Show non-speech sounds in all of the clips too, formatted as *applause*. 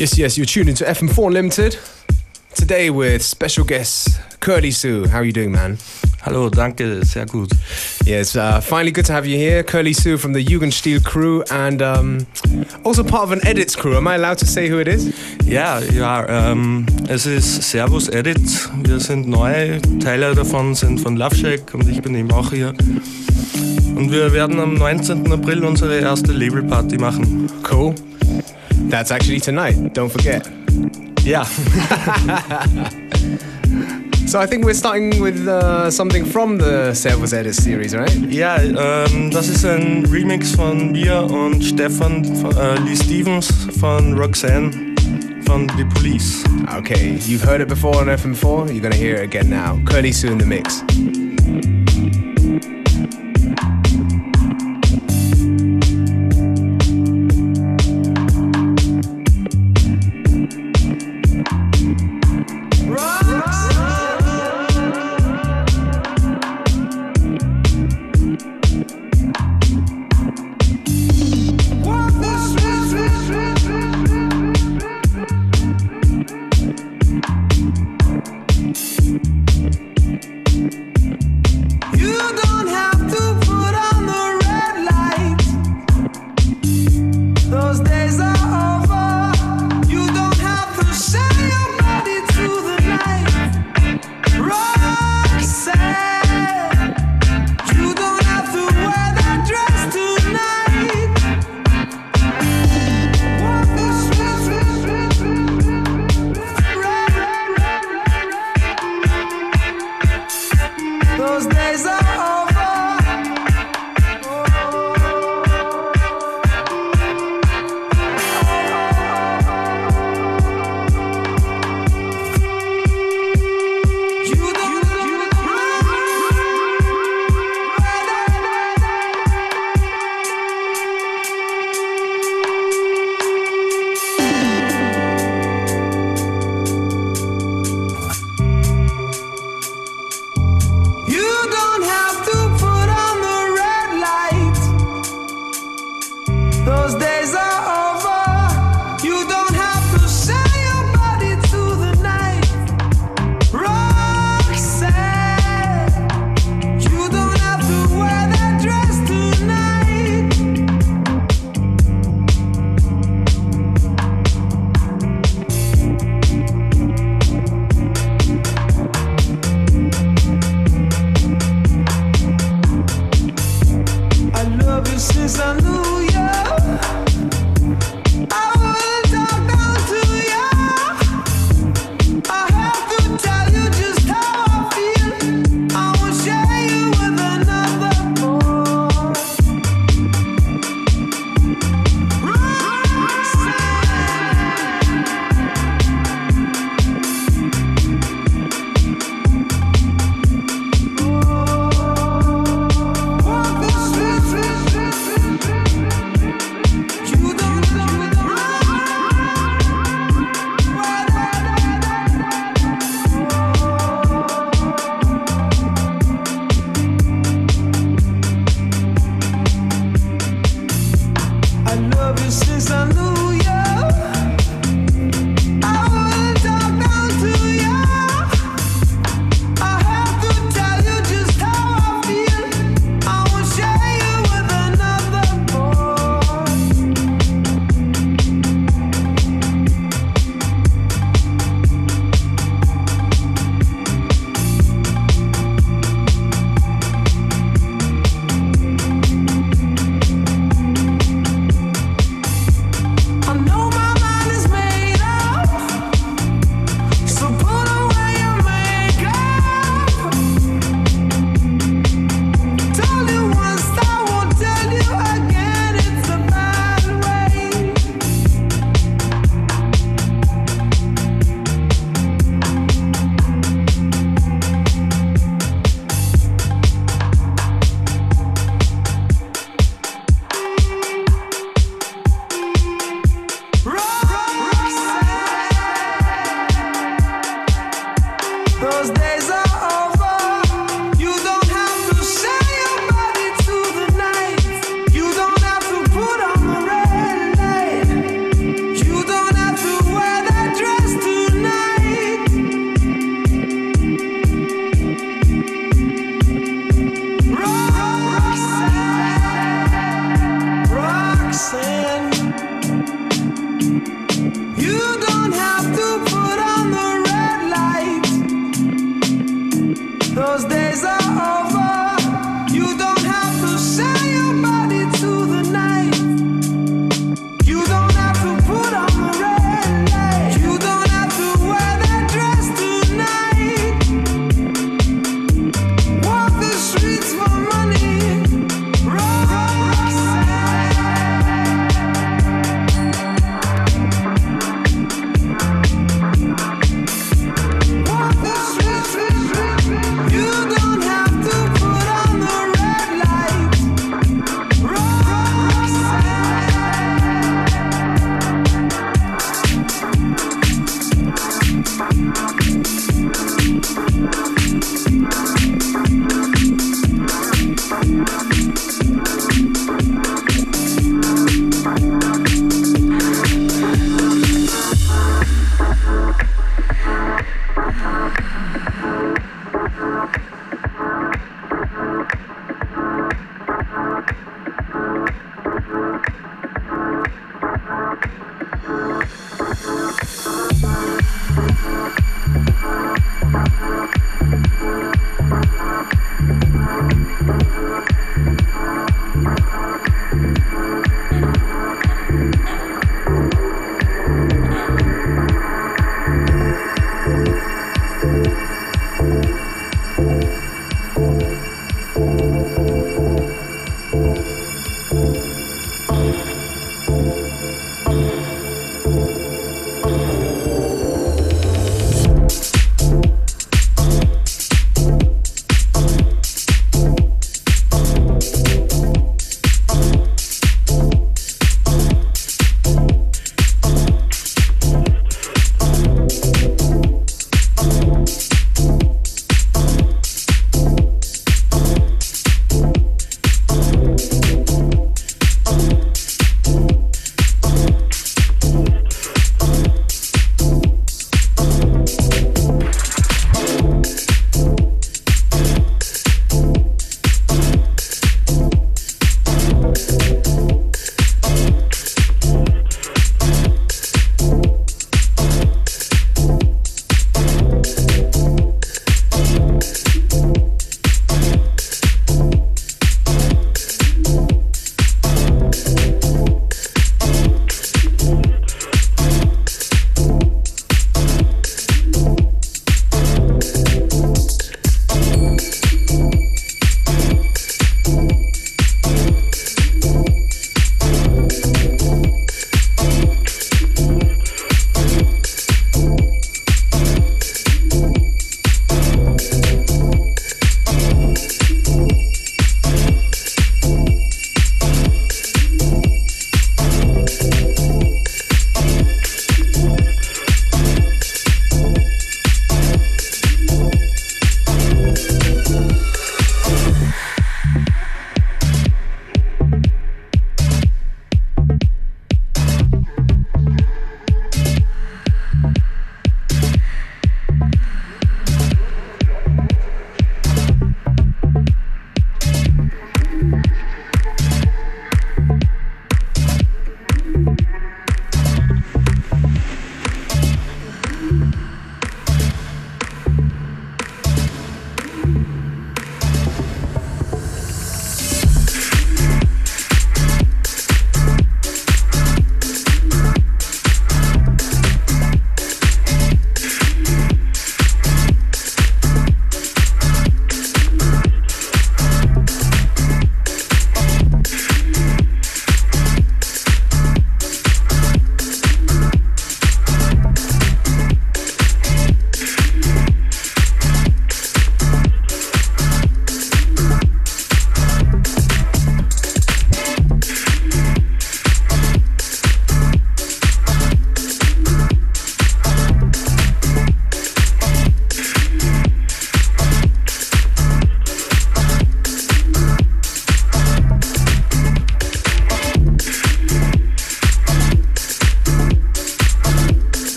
Yes, yes, you're tuned into FM4 Limited. Today with special guest Curly Sue. How are you doing, man? Hallo, danke, sehr gut. Yeah, it's uh, finally good to have you here. Curly Sue from the Jugendstil crew and um, also part of an Edits crew. Am I allowed to say who it is? Ja, ja, ähm, es ist Servus Edit. Wir sind neu. Teile davon sind von Love Shack und ich bin eben auch hier. Und wir werden am 19. April unsere erste Labelparty machen. Cool. That's actually tonight, don't forget. Yeah. *laughs* so I think we're starting with uh, something from the Servus Edit series, right? Ja, ähm, das ist ein Remix von mir und Stefan von, äh, Lee Stevens von Roxanne von The Police. Okay, you've heard it before on FM4, you're gonna hear it again now. Curly Sue in the mix.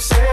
say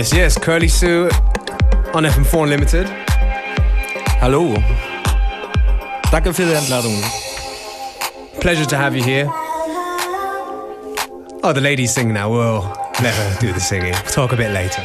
Yes, yes, Curly Sue on FM4 Unlimited. Hallo. Danke für die Einladung. Pleasure to have you here. Oh, the ladies sing now. We'll let her do the singing. Talk a bit later.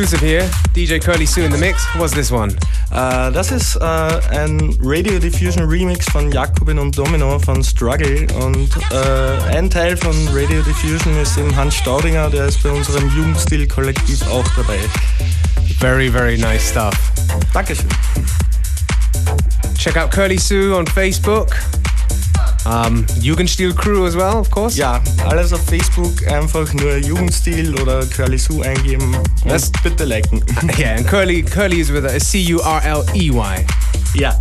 Exclusive here. DJ Curly Sue in the mix. What's this one? Uh, das ist uh, ein Radio Diffusion Remix von Jakobin und Domino von Struggle. Und uh, ein Teil von Radio Diffusion ist eben Hans Staudinger, der ist bei unserem Jugendstil-Kollektiv auch dabei. Very, very nice stuff. Dankeschön. Check out Curly Sue on Facebook. Um, Jugendstil Crew as well, of course. Ja, alles auf Facebook einfach nur Jugendstil oder Curly Sue eingeben und bitte liken. *laughs* yeah, and Curly Curly is with a C U R L E Y. Ja.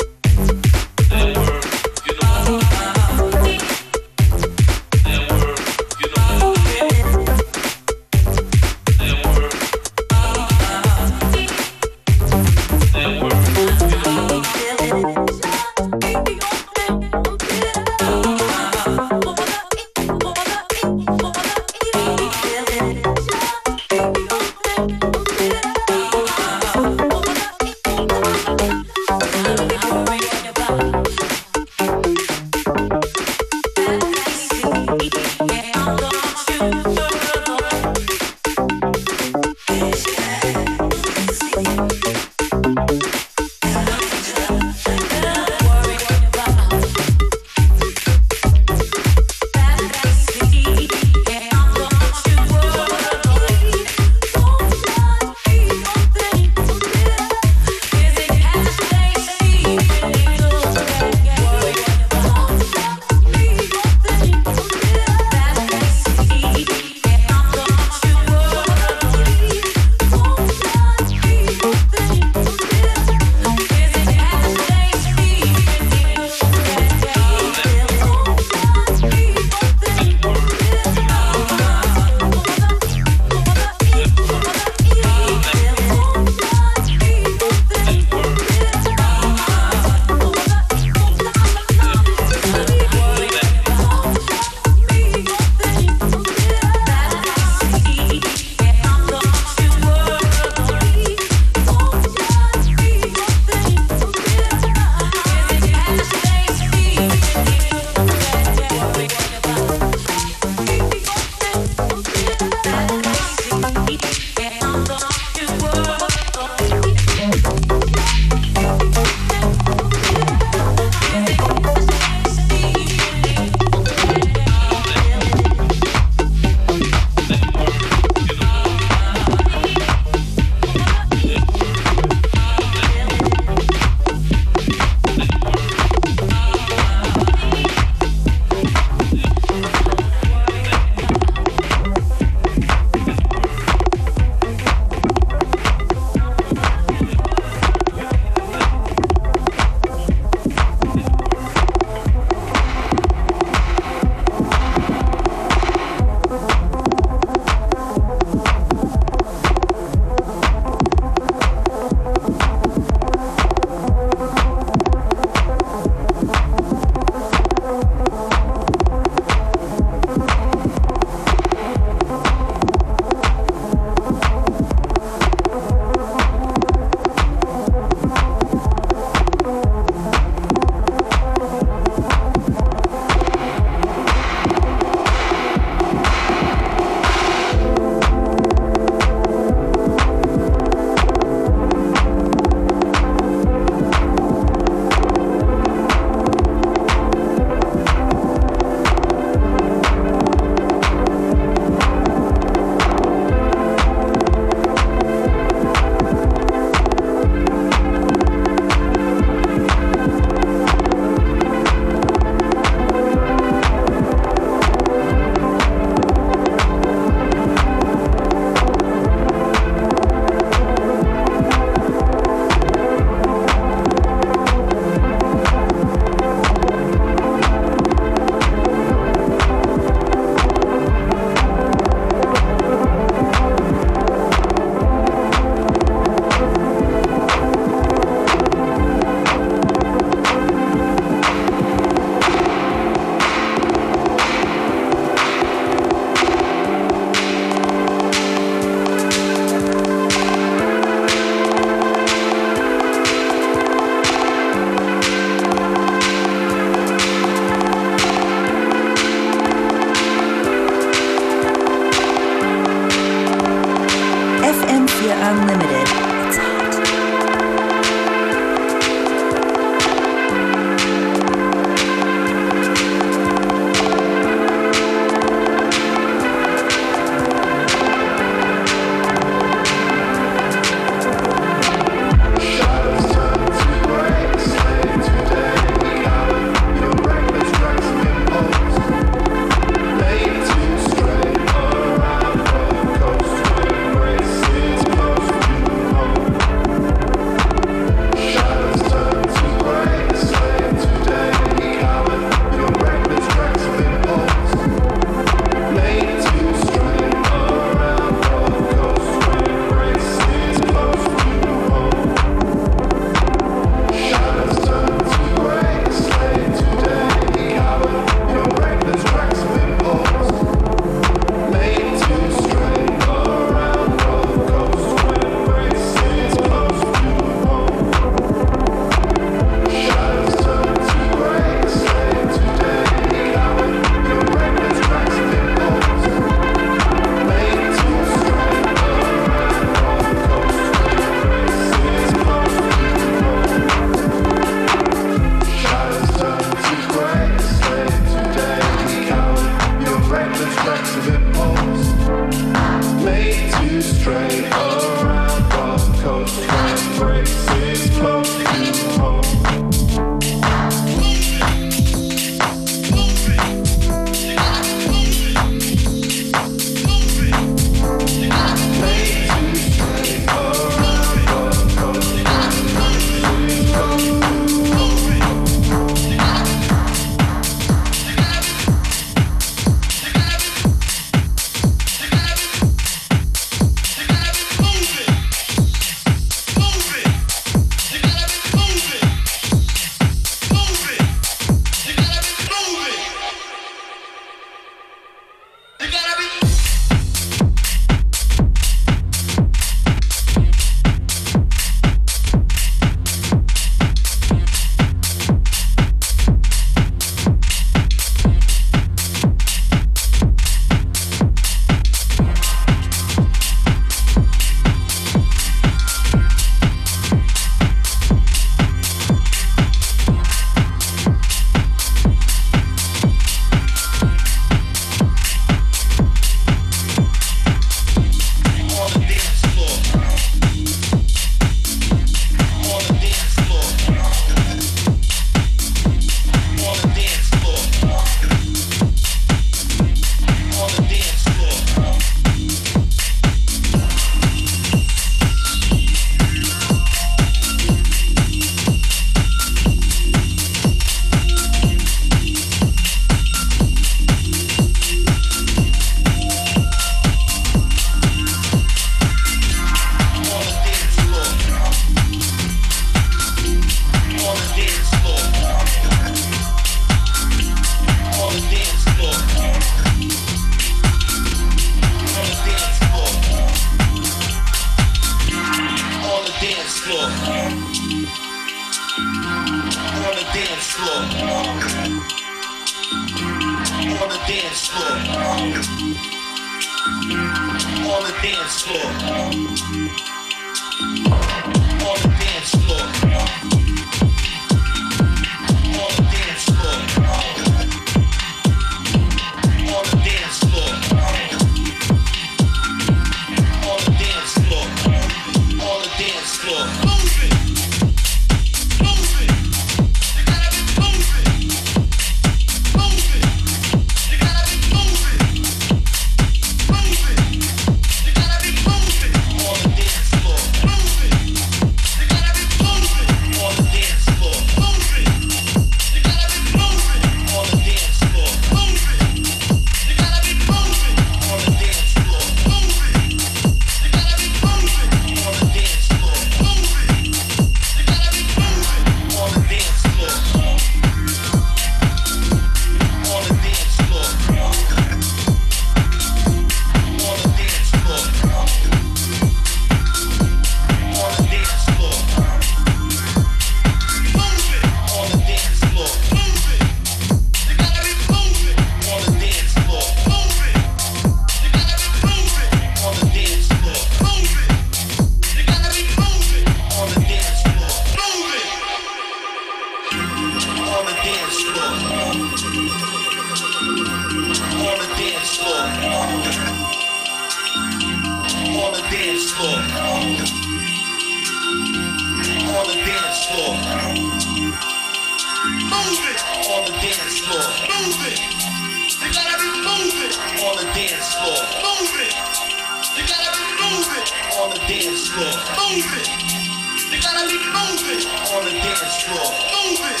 Be moving on the dance floor. Move it.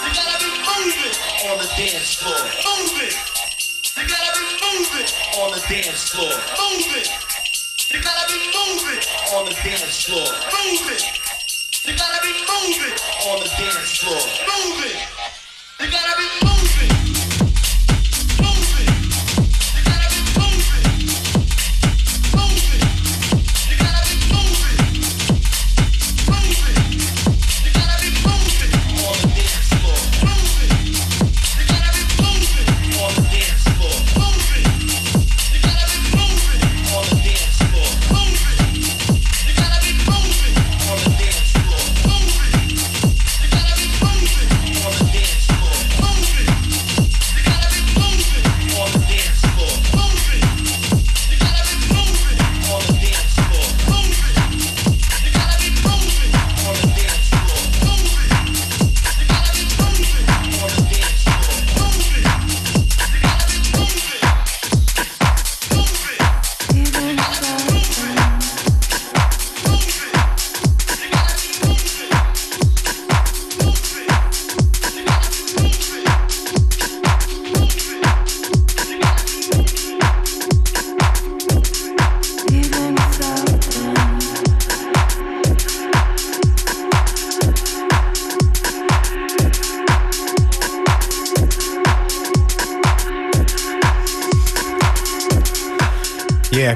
You gotta be moving on the dance floor. Move it. You gotta be moving on the dance floor. Move it. You gotta be moving on the dance floor. Move it. You gotta be moving on the dance floor. Move it. You gotta be moving.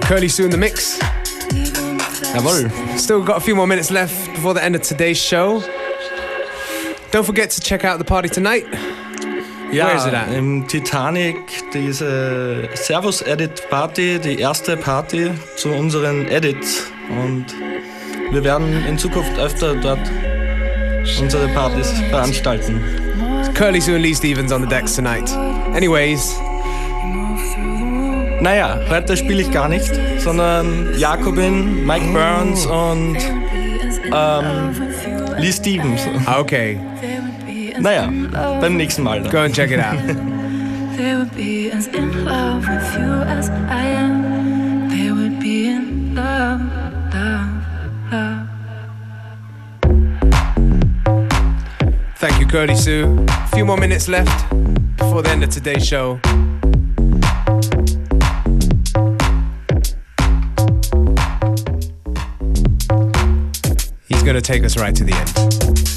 Curly Sue in the mix. Jawohl. Still got a few more minutes left before the end of today's show. Don't forget to check out the party tonight. Ja, Where is it at? im Titanic, diese äh, Servus Edit Party, die erste Party zu unseren Edits. Und wir werden in Zukunft öfter dort unsere Partys veranstalten. Curly Sue and Lee Stevens on the decks tonight. Anyways, Naja, heute spiele ich gar nicht, sondern Jakobin, Mike Burns und ähm, Lee Stevens. okay, Naja, beim nächsten Mal dann. go and check it out. *laughs* They would be as in love with you as I am. They would be in love, love, love. Thank you, Curly Sue. A few more minutes left before the end of today's show. Going to take us right to the end.